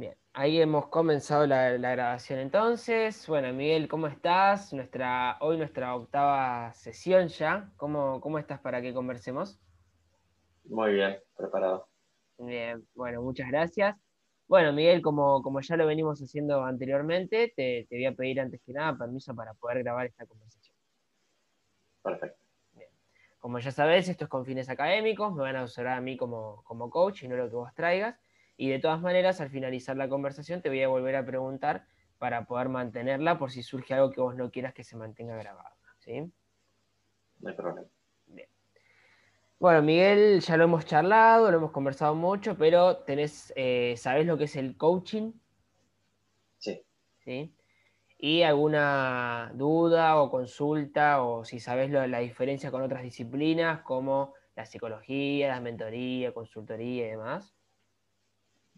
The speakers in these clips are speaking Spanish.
Bien, ahí hemos comenzado la, grabación entonces. Bueno, Miguel, ¿cómo estás? Nuestra, hoy nuestra octava sesión ya. ¿Cómo, ¿Cómo estás para que conversemos? Muy bien, preparado. Bien, bueno, muchas gracias. Bueno, Miguel, como, como ya lo venimos haciendo anteriormente, te, te voy a pedir antes que nada permiso para poder grabar esta conversación. Perfecto. Como ya sabes, esto es con fines académicos, me van a usar a mí como, como coach y no lo que vos traigas. Y de todas maneras, al finalizar la conversación, te voy a volver a preguntar para poder mantenerla por si surge algo que vos no quieras que se mantenga grabado. ¿sí? No hay problema. Bien. Bueno, Miguel, ya lo hemos charlado, lo hemos conversado mucho, pero tenés, eh, ¿sabés lo que es el coaching? Sí. ¿Sí? ¿Y alguna duda o consulta o si sabes la diferencia con otras disciplinas como la psicología, la mentoría, consultoría y demás?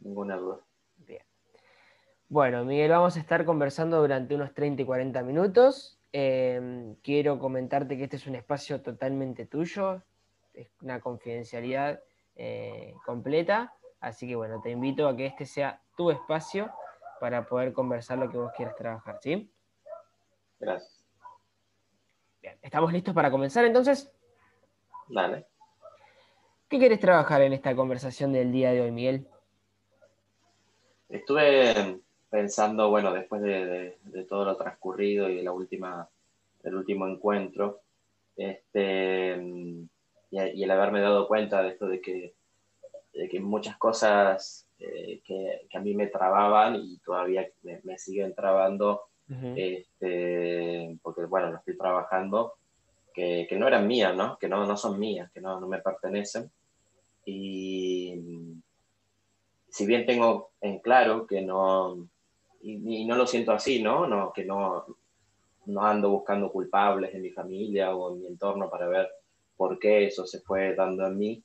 Ninguna duda. Bien. Bueno, Miguel, vamos a estar conversando durante unos 30 y 40 minutos. Em, quiero comentarte que este es un espacio totalmente tuyo, es una confidencialidad eh, completa, así que bueno, te invito a que este sea tu espacio para poder conversar lo que vos quieras trabajar, ¿sí? Gracias. Bien, ¿estamos listos para comenzar entonces? Dale. ¿Qué quieres trabajar en esta conversación del día de hoy, Miguel? Estuve pensando, bueno, después de, todo lo transcurrido y de la última, del último encuentro, este, y, el haberme dado cuenta de esto de que, de que muchas cosas eh, que, a mí me trababan y todavía me, siguen trabando, este, porque bueno, lo estoy trabajando, que, no eran mías, ¿no? Que no, no son mías, que no, no me pertenecen. Y si bien tengo en claro que no, y, no lo siento así, ¿no? no que no, no ando buscando culpables en mi familia o en mi entorno para ver por qué eso se fue dando en mí.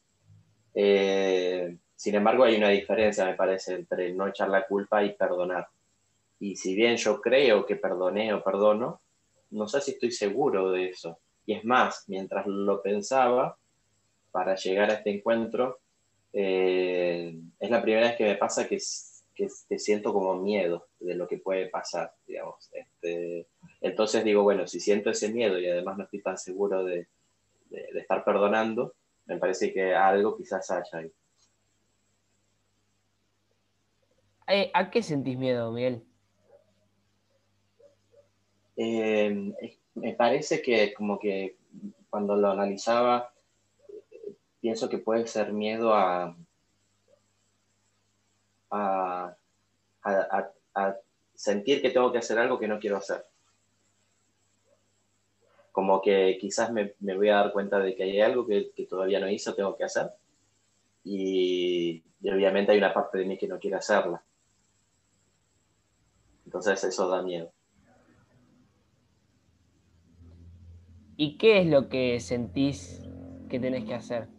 Eh, sin embargo, hay una diferencia, me parece, entre no echar la culpa y perdonar. Y si bien yo creo que perdoné o perdono, no sé si estoy seguro de eso. Y es más, mientras lo pensaba, para llegar a este encuentro, eh, es la primera vez que me pasa que, que, siento como miedo de lo que puede pasar, digamos. Este, entonces digo, bueno, si siento ese miedo y además no estoy tan seguro de, de, de estar perdonando, me parece que algo quizás haya ahí. Eh, ¿A qué sentís miedo, Miguel? Eh, me parece que como que cuando lo analizaba, pienso que puede ser miedo a, a, sentir que tengo que hacer algo que no quiero hacer. Como que quizás me, voy a dar cuenta de que hay algo que, todavía no hice, tengo que hacer. y obviamente hay una parte de mí que no quiere hacerla. Entonces eso da miedo. ¿Y qué es lo que sentís que tenés que hacer?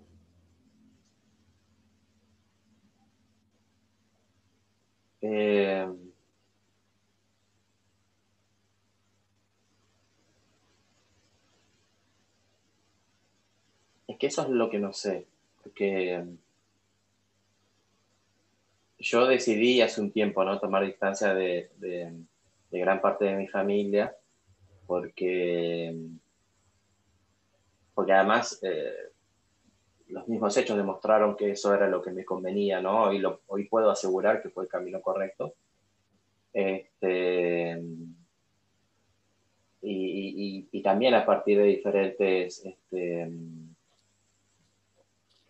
Eh, es que eso es lo que no sé, porque yo decidí hace un tiempo ¿no? tomar distancia de, gran parte de mi familia porque, porque además eh, los mismos hechos demostraron que eso era lo que me convenía, ¿no? Lo, hoy puedo asegurar que fue el camino correcto. Este, y, también a partir de diferentes este,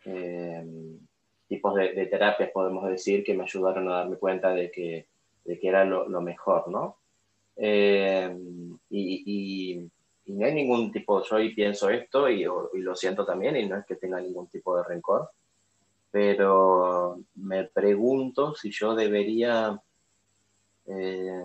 eh, tipos de, terapias, podemos decir, que me ayudaron a darme cuenta de que, de que era lo, mejor, ¿no? Eh, y, no hay ningún tipo, yo hoy pienso esto y, lo siento también, y no es que tenga ningún tipo de rencor, pero me pregunto si yo debería... Eh,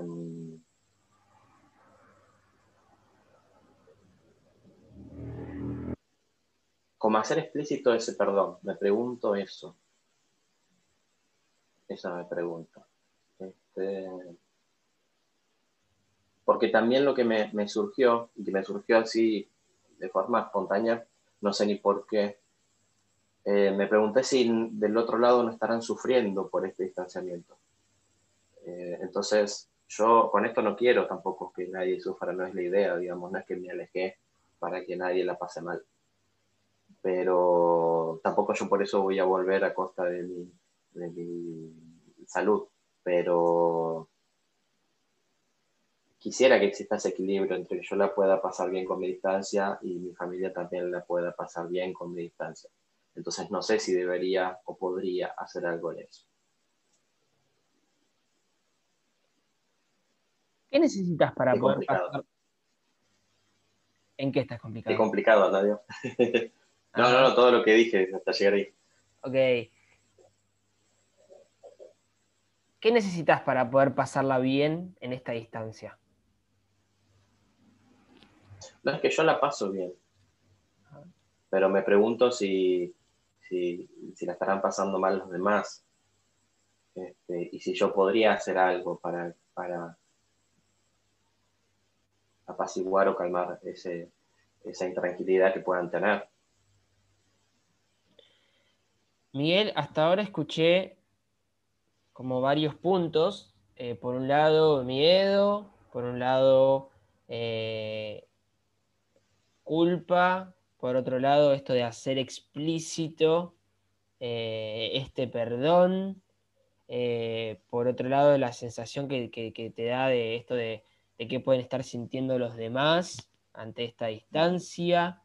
como hacer explícito ese perdón, me pregunto eso. Esa me pregunta. Este, porque también lo que me, surgió, y que me surgió así de forma espontánea, no sé ni por qué, eh, me pregunté si del otro lado no estarán sufriendo por este distanciamiento. Eh, entonces, yo con esto no quiero tampoco que nadie sufra, no es la idea, digamos, no es que me alejé para que nadie la pase mal. Pero tampoco yo por eso voy a volver a costa de mi, de mi salud. Pero quisiera que exista ese equilibrio entre que yo la pueda pasar bien con mi distancia y mi familia también la pueda pasar bien con mi distancia. Entonces no sé si debería o podría hacer algo en eso. ¿Qué necesitas para poder pasar? ¿En qué estás complicado? Qué complicado, Nadio. no, no, no, todo lo que dije hasta llegar ahí. Ok. ¿Qué necesitas para poder pasarla bien en esta distancia? No es que yo la paso bien, pero me pregunto si, si, la estarán pasando mal los demás este, y si yo podría hacer algo para, para apaciguar o calmar ese, esa intranquilidad que puedan tener. Miguel, hasta ahora escuché como varios puntos. Eh, por un lado, miedo, por un lado, eh, culpa, por otro lado, esto de hacer explícito eh, este perdón, eh, por otro lado, la sensación que, te da de esto de, de, qué pueden estar sintiendo los demás ante esta distancia.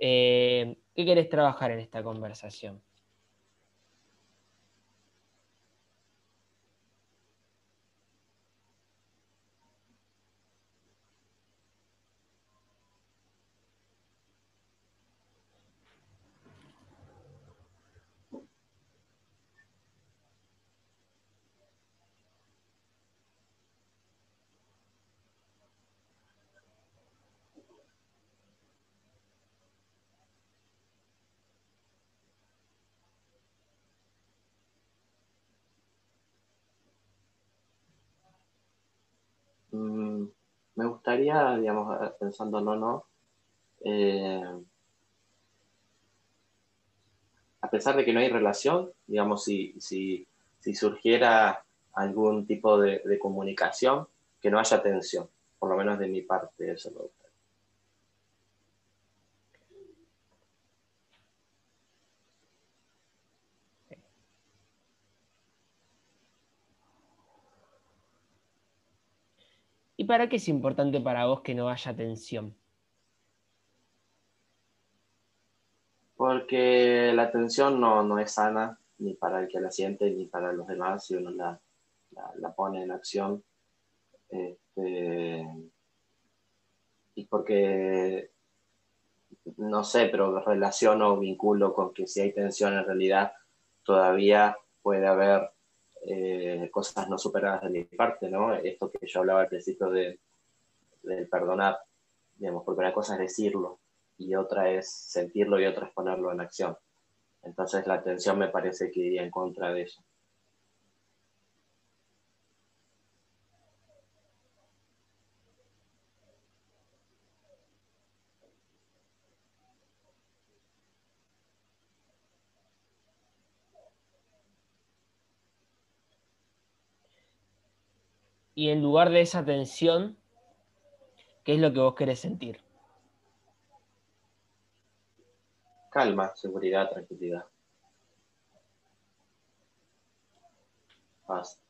Eh, ¿Qué querés trabajar en esta conversación? Digamos, pensando no, no, eh, a pesar de que no hay relación, digamos, si, si, si surgiera algún tipo de, comunicación, que no haya tensión, por lo menos de mi parte, eso me ¿Y para qué es importante para vos que no haya tensión? Porque la tensión no, es sana ni para el que la siente ni para los demás si uno la, pone en acción. Este, y porque, no sé, pero relaciono o vinculo con que si hay tensión en realidad todavía puede haber eh, cosas no superadas de mi parte, ¿no? Esto que yo hablaba al principio de, del perdonar, digamos, porque una cosa es decirlo y otra es sentirlo y otra es ponerlo en acción. Entonces la atención me parece que iría en contra de eso. Y en lugar de esa tensión, ¿qué es lo que vos querés sentir? Calma, seguridad, tranquilidad. Paz.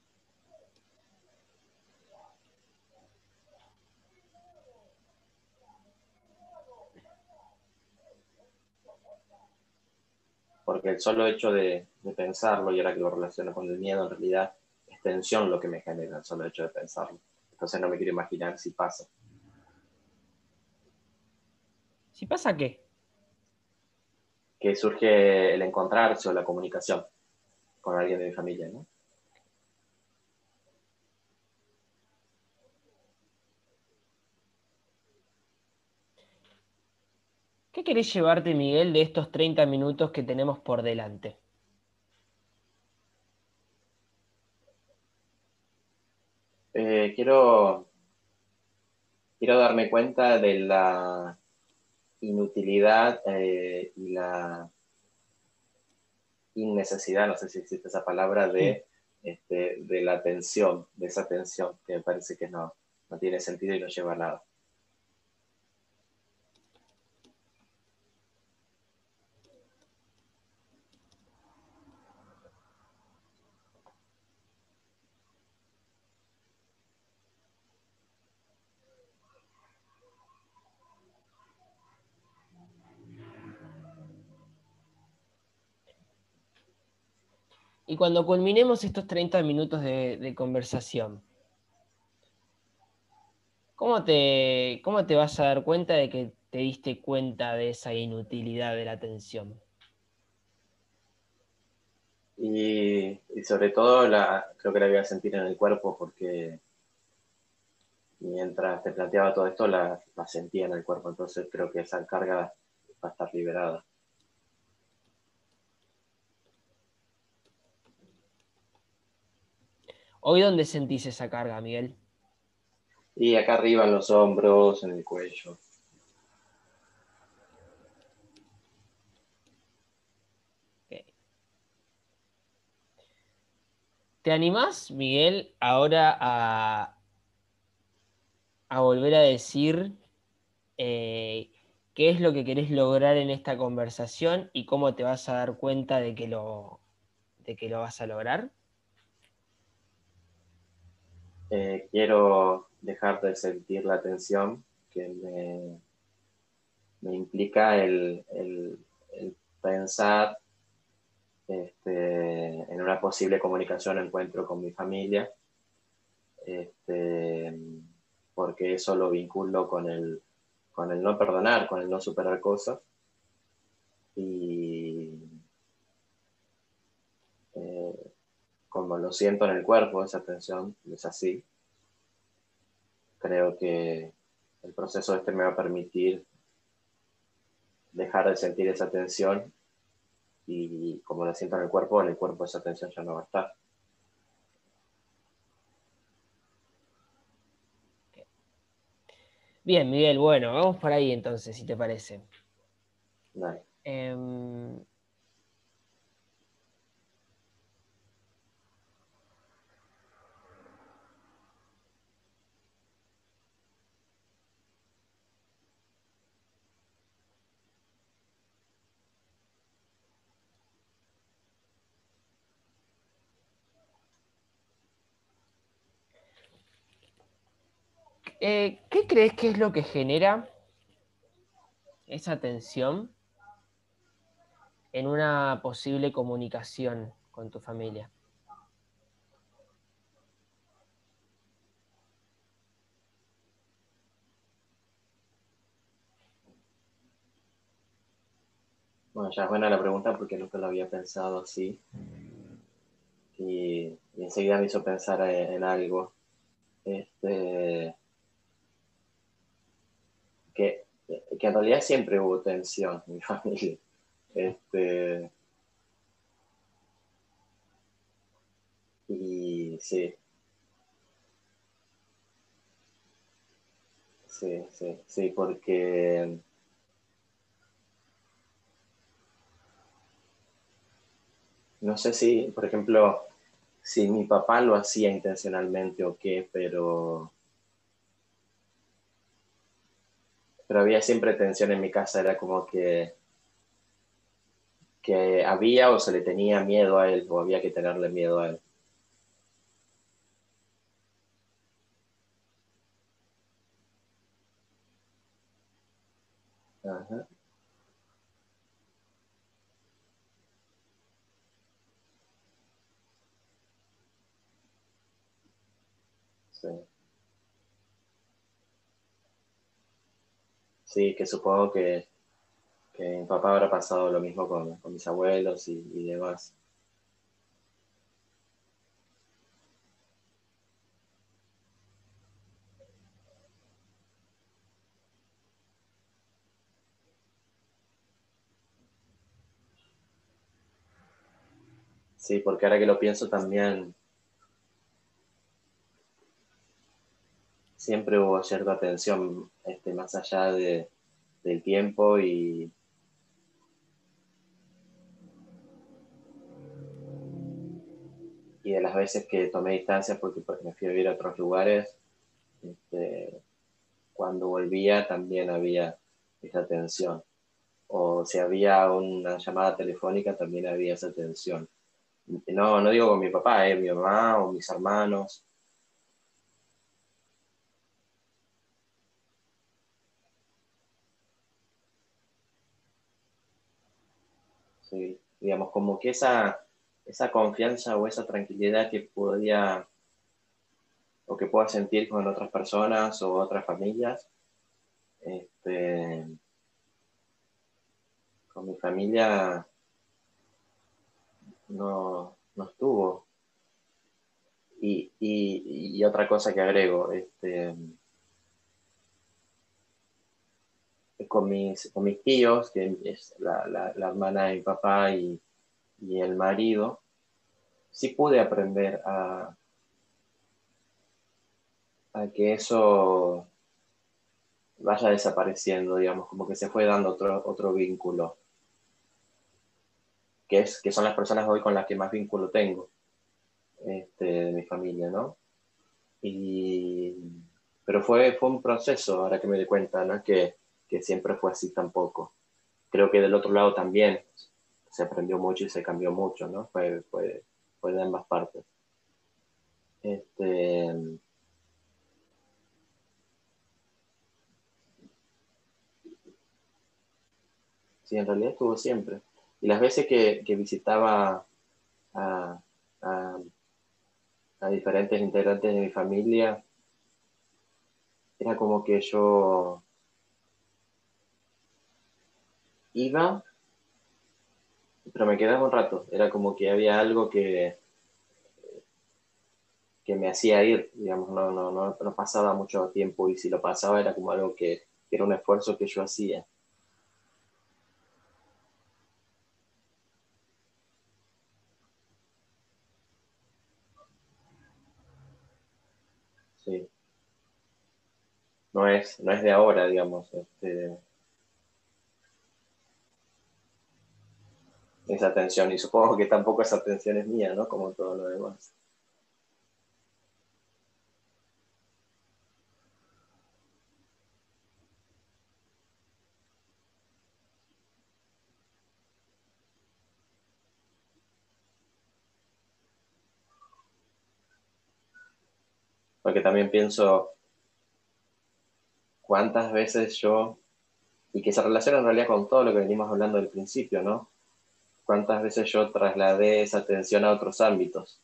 Porque el solo hecho de, de pensarlo, y ahora que lo relaciono con el miedo, en realidad tensión lo que me genera el solo hecho de pensarlo. Entonces no me quiero imaginar si pasa. ¿Si pasa qué? Que surge el encontrarse o la comunicación con alguien de mi familia, ¿no? ¿Qué querés llevarte, Miguel, de estos 30 minutos que tenemos por delante? Eh, quiero, quiero darme cuenta de la inutilidad eh, y la innecesidad, no sé si existe esa palabra, de, este, de la tensión, de esa tensión, que me parece que no, no tiene sentido y no lleva a nada. Y cuando culminemos estos 30 minutos de, conversación, ¿cómo te, ¿cómo te vas a dar cuenta de que te diste cuenta de esa inutilidad de la atención? Y, sobre todo la, creo que la voy a sentir en el cuerpo porque mientras te planteaba todo esto la, la sentía en el cuerpo, entonces creo que esa carga va a estar liberada. ¿Hoy dónde sentís esa carga, Miguel? Y acá arriba en los hombros, en el cuello. ¿Te animás, Miguel, ahora a, a volver a decir eh, qué es lo que querés lograr en esta conversación y cómo te vas a dar cuenta de que lo, de que lo vas a lograr? Eh, quiero dejar de sentir la tensión que me, implica el, pensar este, en una posible comunicación, encuentro con mi familia, este, porque eso lo vinculo con el, con el no perdonar, con el no superar cosas. Y eh, como lo siento en el cuerpo, esa tensión, es así. Creo que el proceso este me va a permitir dejar de sentir esa tensión y como la siento en el cuerpo, en el cuerpo esa tensión ya no va a estar. Bien, Miguel, bueno, vamos por ahí entonces, si te parece. Dale. Em, Eh, ¿Qué crees que es lo que genera esa tensión en una posible comunicación con tu familia? Bueno, ya es buena la pregunta porque nunca lo había pensado así. Y, enseguida me hizo pensar en, algo. Este, que, que en realidad siempre hubo tensión en mi familia. Este, y sí. Sí, sí, sí, porque no sé si, por ejemplo, si mi papá lo hacía intencionalmente o qué, pero pero había siempre tensión en mi casa, era como que, que había o se le tenía miedo a él o había que tenerle miedo a él. Sí. Sí, que supongo que, mi papá habrá pasado lo mismo con, mis abuelos y, demás. Sí, porque ahora que lo pienso también, siempre hubo cierta tensión este, más allá de, del tiempo y, y de las veces que tomé distancia porque me fui a vivir a otros lugares, este, cuando volvía también había esa tensión. O si había una llamada telefónica, también había esa tensión. No, no digo con mi papá, eh, mi mamá o mis hermanos. Sí, digamos, como que esa, esa confianza o esa tranquilidad que podía o que pueda sentir con otras personas o otras familias, este, con mi familia no, no estuvo. Y, y, otra cosa que agrego, este, con, mis, con mis tíos, que es la, la, hermana de mi papá y, y el marido, sí pude aprender a, a que eso vaya desapareciendo, digamos, como que se fue dando otro, otro vínculo, que, es, que son las personas hoy con las que más vínculo tengo, este, de mi familia, ¿no? Y, pero fue, fue un proceso, ahora que me di cuenta, ¿no? Que, que siempre fue así tampoco. Creo que del otro lado también se aprendió mucho y se cambió mucho, ¿no? Fue, fue, fue de ambas partes. Este, Sí, en realidad estuvo siempre. Y las veces que, visitaba a, diferentes integrantes de mi familia, era como que yo iba, pero me quedaba un rato. Era como que había algo que, que me hacía ir, digamos, no, no, no, pasaba mucho tiempo y si lo pasaba era como algo que era un esfuerzo que yo hacía. no es, no es de ahora, digamos. Este, esa atención, y supongo que tampoco esa atención es mía, ¿no? Como todo lo demás. Porque también pienso, cuántas veces yo, y que se relaciona en realidad con todo lo que venimos hablando del principio, ¿no? Cuántas veces yo trasladé esa atención a otros ámbitos.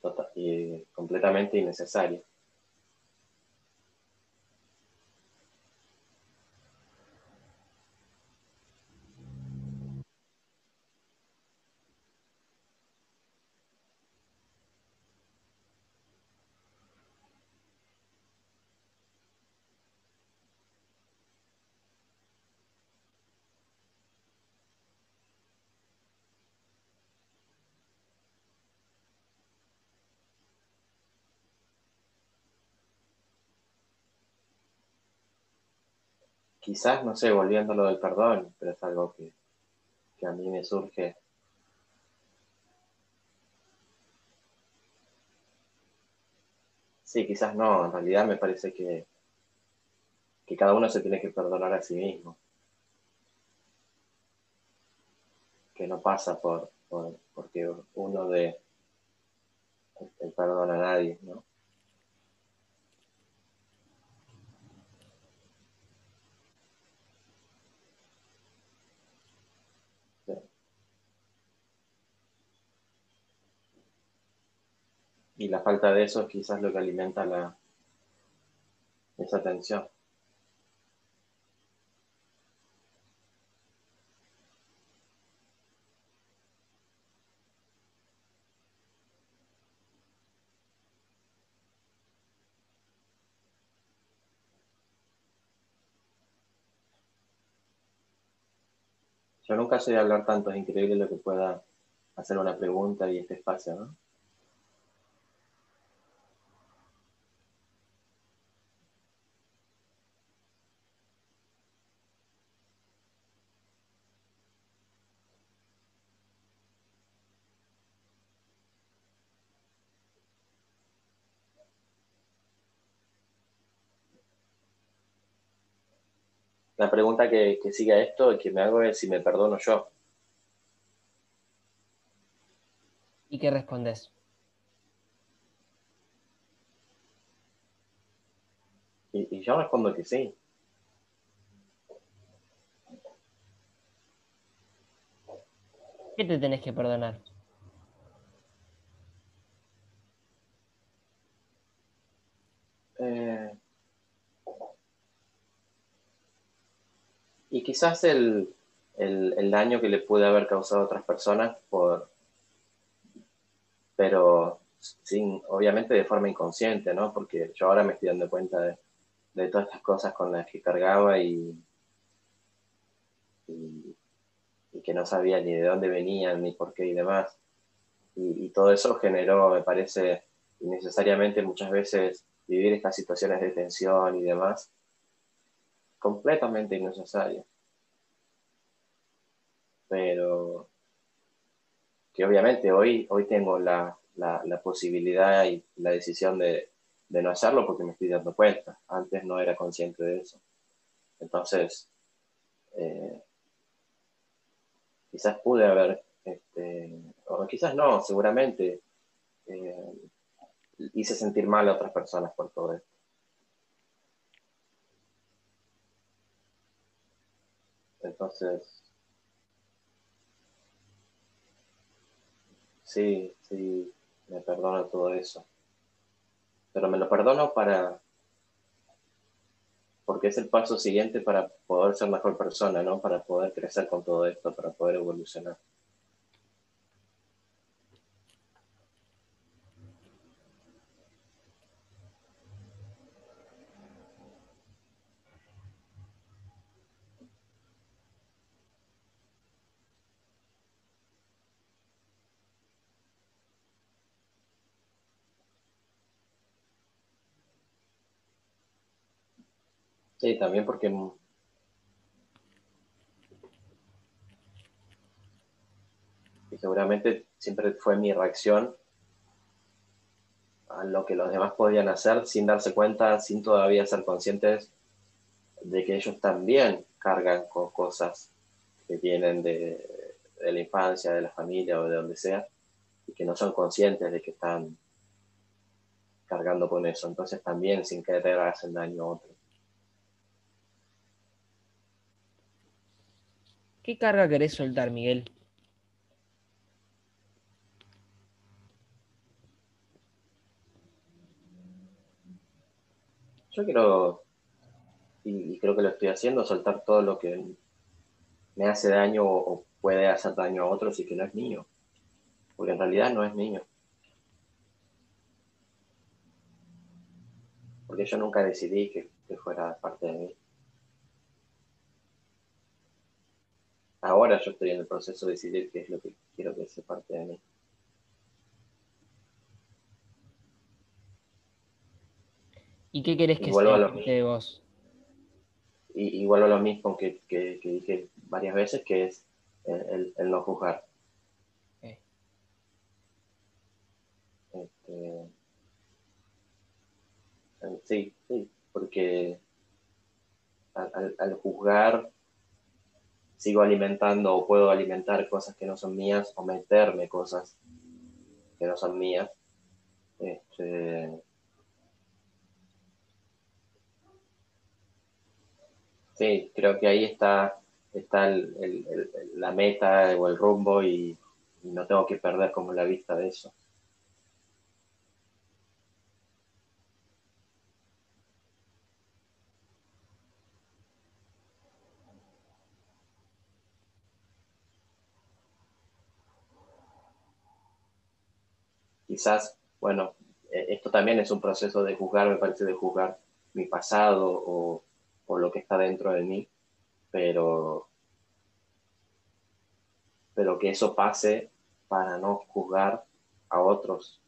Total, y completamente innecesario. Quizás, no sé, volviendo a lo del perdón, pero es algo que, a mí me surge. Sí, quizás no, en realidad me parece que, que cada uno se tiene que perdonar a sí mismo. Que no pasa por, por porque uno de el perdón a nadie, ¿no? Y la falta de eso es quizás lo que alimenta la, esa tensión. Yo nunca sé hablar tanto, es increíble lo que pueda hacer una pregunta y este espacio, ¿no? La pregunta que, que sigue a esto y que me hago es si me perdono yo. ¿Y qué respondes? Y, yo respondo que sí. ¿Qué te tenés que perdonar? Eh, y quizás el, el, daño que le puede haber causado a otras personas por, pero sin, obviamente de forma inconsciente, ¿no? Porque yo ahora me estoy dando cuenta de, de todas estas cosas con las que cargaba y, y, que no sabía ni de dónde venían, ni por qué y demás. Y, y, todo eso generó, me parece, innecesariamente muchas veces vivir estas situaciones de tensión y demás, completamente innecesario. Pero que obviamente hoy, hoy tengo la, posibilidad y la decisión de, no hacerlo porque me estoy dando cuenta. Antes no era consciente de eso. Entonces, eh, quizás pude haber, este, o quizás no, seguramente eh, hice sentir mal a otras personas por todo esto. Entonces, Sí, sí, me perdono todo eso. Pero me lo perdono para, porque es el paso siguiente para poder ser mejor persona, ¿no? Para poder crecer con todo esto, para poder evolucionar. Sí, también porque y seguramente siempre fue mi reacción a lo que los demás podían hacer sin darse cuenta, sin todavía ser conscientes de que ellos también cargan con cosas que vienen de, la infancia, de la familia o de donde sea, y que no son conscientes de que están cargando con eso. Entonces también sin querer hacen daño a otros. ¿Qué carga querés soltar, Miguel? Yo quiero, y, creo que lo estoy haciendo, soltar todo lo que me hace daño o, puede hacer daño a otros y que no es mío. Porque en realidad no es mío. Porque yo nunca decidí que fuera parte de mí. Ahora yo estoy en el proceso de decidir qué es lo que quiero que sea parte de mí. ¿Y qué querés que sea parte de vos? Y, igual a lo mismo que, dije varias veces, que es el, no juzgar. Este, sí, sí, porque al juzgar sigo alimentando o puedo alimentar cosas que no son mías o meterme cosas que no son mías. Este, sí, creo que ahí está, está la meta o el rumbo y no tengo que perder como la vista de eso. Quizás, bueno, eh, esto también es un proceso de juzgar, me parece, de juzgar mi pasado o, lo que está dentro de mí, pero, pero que eso pase para no juzgar a otros.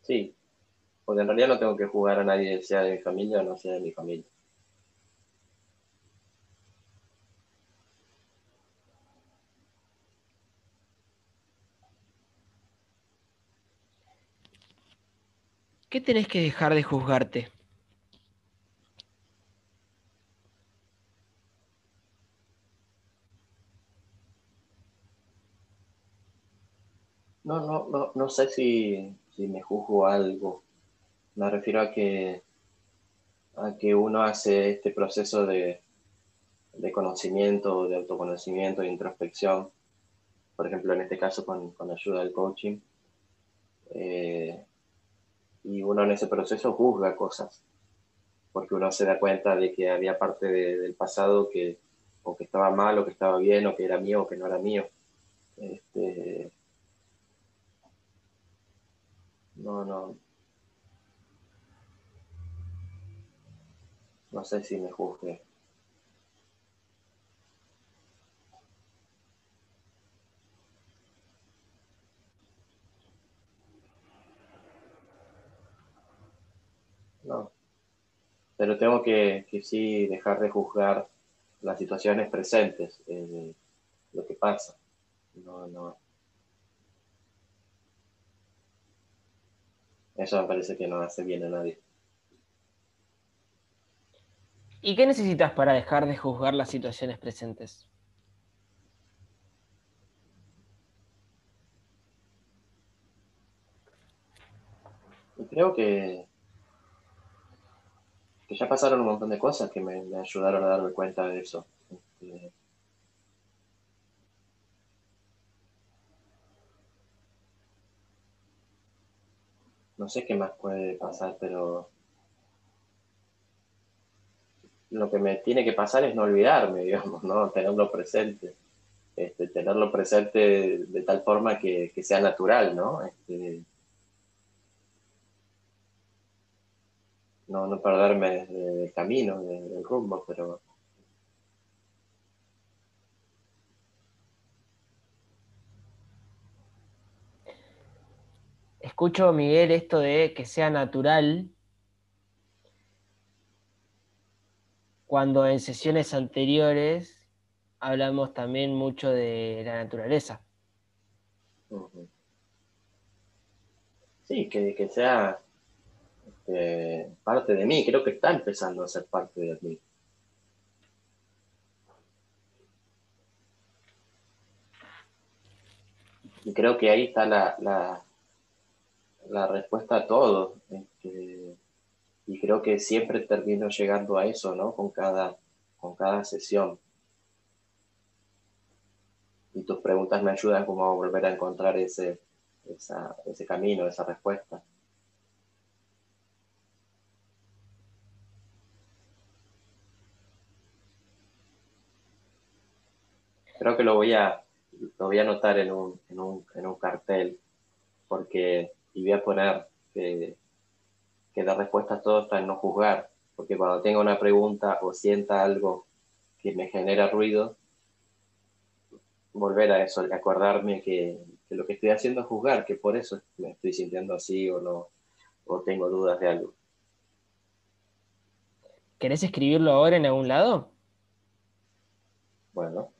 Sí, porque en realidad no tengo que juzgar a nadie, sea de mi familia o no sea de mi familia. ¿Qué tenés que dejar de juzgarte? No, no, no, no sé si, si me juzgo algo. Me refiero a que, a que uno hace este proceso de, de conocimiento, de autoconocimiento, de introspección, por ejemplo, en este caso con, con ayuda del coaching, eh, y uno en ese proceso juzga cosas, porque uno se da cuenta de que había parte del pasado que o que estaba mal, o que estaba bien, o que era mío, o que no era mío. Este, no, no. No sé si me juzgue. No. Pero tengo que, que sí dejar de juzgar las situaciones presentes, eh, lo que pasa. No, no. Eso me parece que no hace bien a nadie. ¿Y qué necesitas para dejar de juzgar las situaciones presentes? creo que que ya pasaron un montón de cosas que me, ayudaron a darme cuenta de eso. Este, no sé qué más puede pasar, pero lo que me tiene que pasar es no olvidarme, digamos, ¿no? Tenerlo presente. Este, tenerlo presente de, tal forma que, sea natural, ¿no? Este, no, no perderme del camino, del rumbo, pero... Escucho, Miguel, esto de que sea natural, cuando en sesiones anteriores hablamos también mucho de la naturaleza. Sí, que, sea parte de mí, creo que está empezando a ser parte de mí. Y creo que ahí está la, la, respuesta a todo. Este, y creo que siempre termino llegando a eso, ¿no? Con cada, con cada sesión. Y tus preguntas me ayudan como a volver a encontrar ese, ese camino, esa respuesta. Creo que lo voy a, lo voy a anotar en un, en un, en un cartel, porque, y voy a poner que, que la respuesta a todo está en no juzgar, porque cuando tenga una pregunta o sienta algo que me genera ruido, volver a eso, acordarme que, que, lo que estoy haciendo es juzgar, que por eso me estoy sintiendo así o no, o tengo dudas de algo. ¿Querés escribirlo ahora en algún lado? Bueno.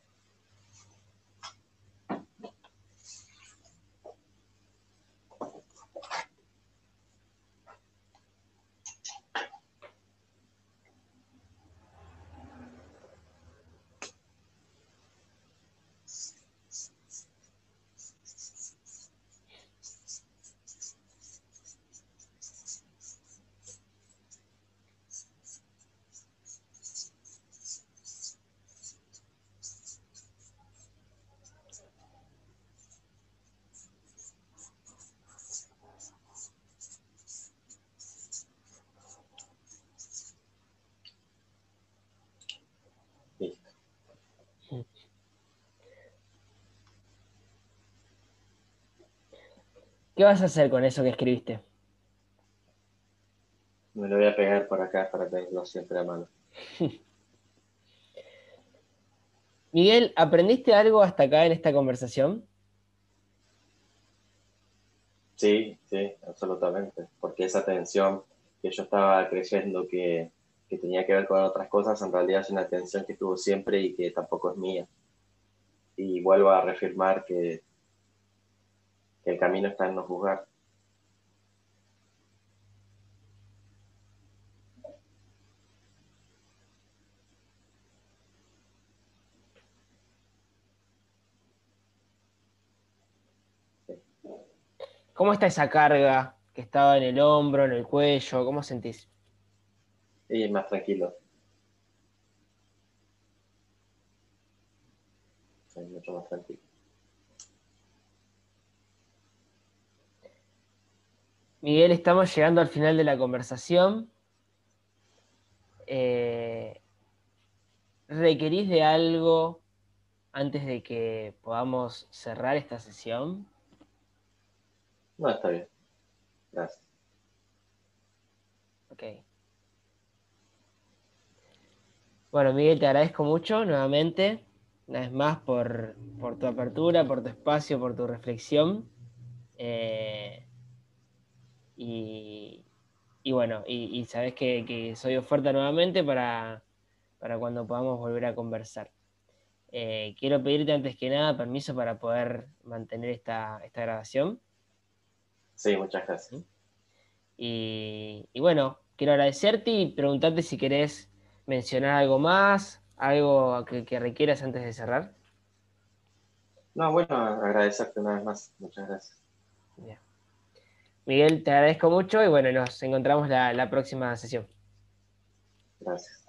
¿Qué vas a hacer con eso que escribiste? Me lo voy a pegar por acá para tenerlo siempre a mano. Miguel, ¿aprendiste algo hasta acá en esta conversación? Sí, sí, absolutamente. Porque esa tensión que yo estaba creyendo que, que tenía que ver con otras cosas, en realidad es una tensión que tuvo siempre y que tampoco es mía. Y vuelvo a reafirmar que el camino está en no juzgar. ¿Cómo está esa carga que estaba en el hombro, en el cuello? ¿Cómo sentís? Sí, más tranquilo. Sí, mucho más tranquilo. Miguel, estamos llegando al final de la conversación. Eh, ¿Requerís de algo antes de que podamos cerrar esta sesión? No, está bien. Gracias. Ok. Bueno, Miguel, te agradezco mucho nuevamente, una vez más, por, tu apertura, por tu espacio, por tu reflexión. Eh, y, bueno, y, sabes que, soy oferta nuevamente para, cuando podamos volver a conversar. Eh, quiero pedirte antes que nada permiso para poder mantener esta, esta grabación. Sí, muchas gracias. Y, bueno, quiero agradecerte y preguntarte si querés mencionar algo más, algo que, requieras antes de cerrar. No, bueno, agradecerte una vez más. Muchas gracias. Miguel, te agradezco mucho y bueno, nos encontramos la próxima sesión. Gracias.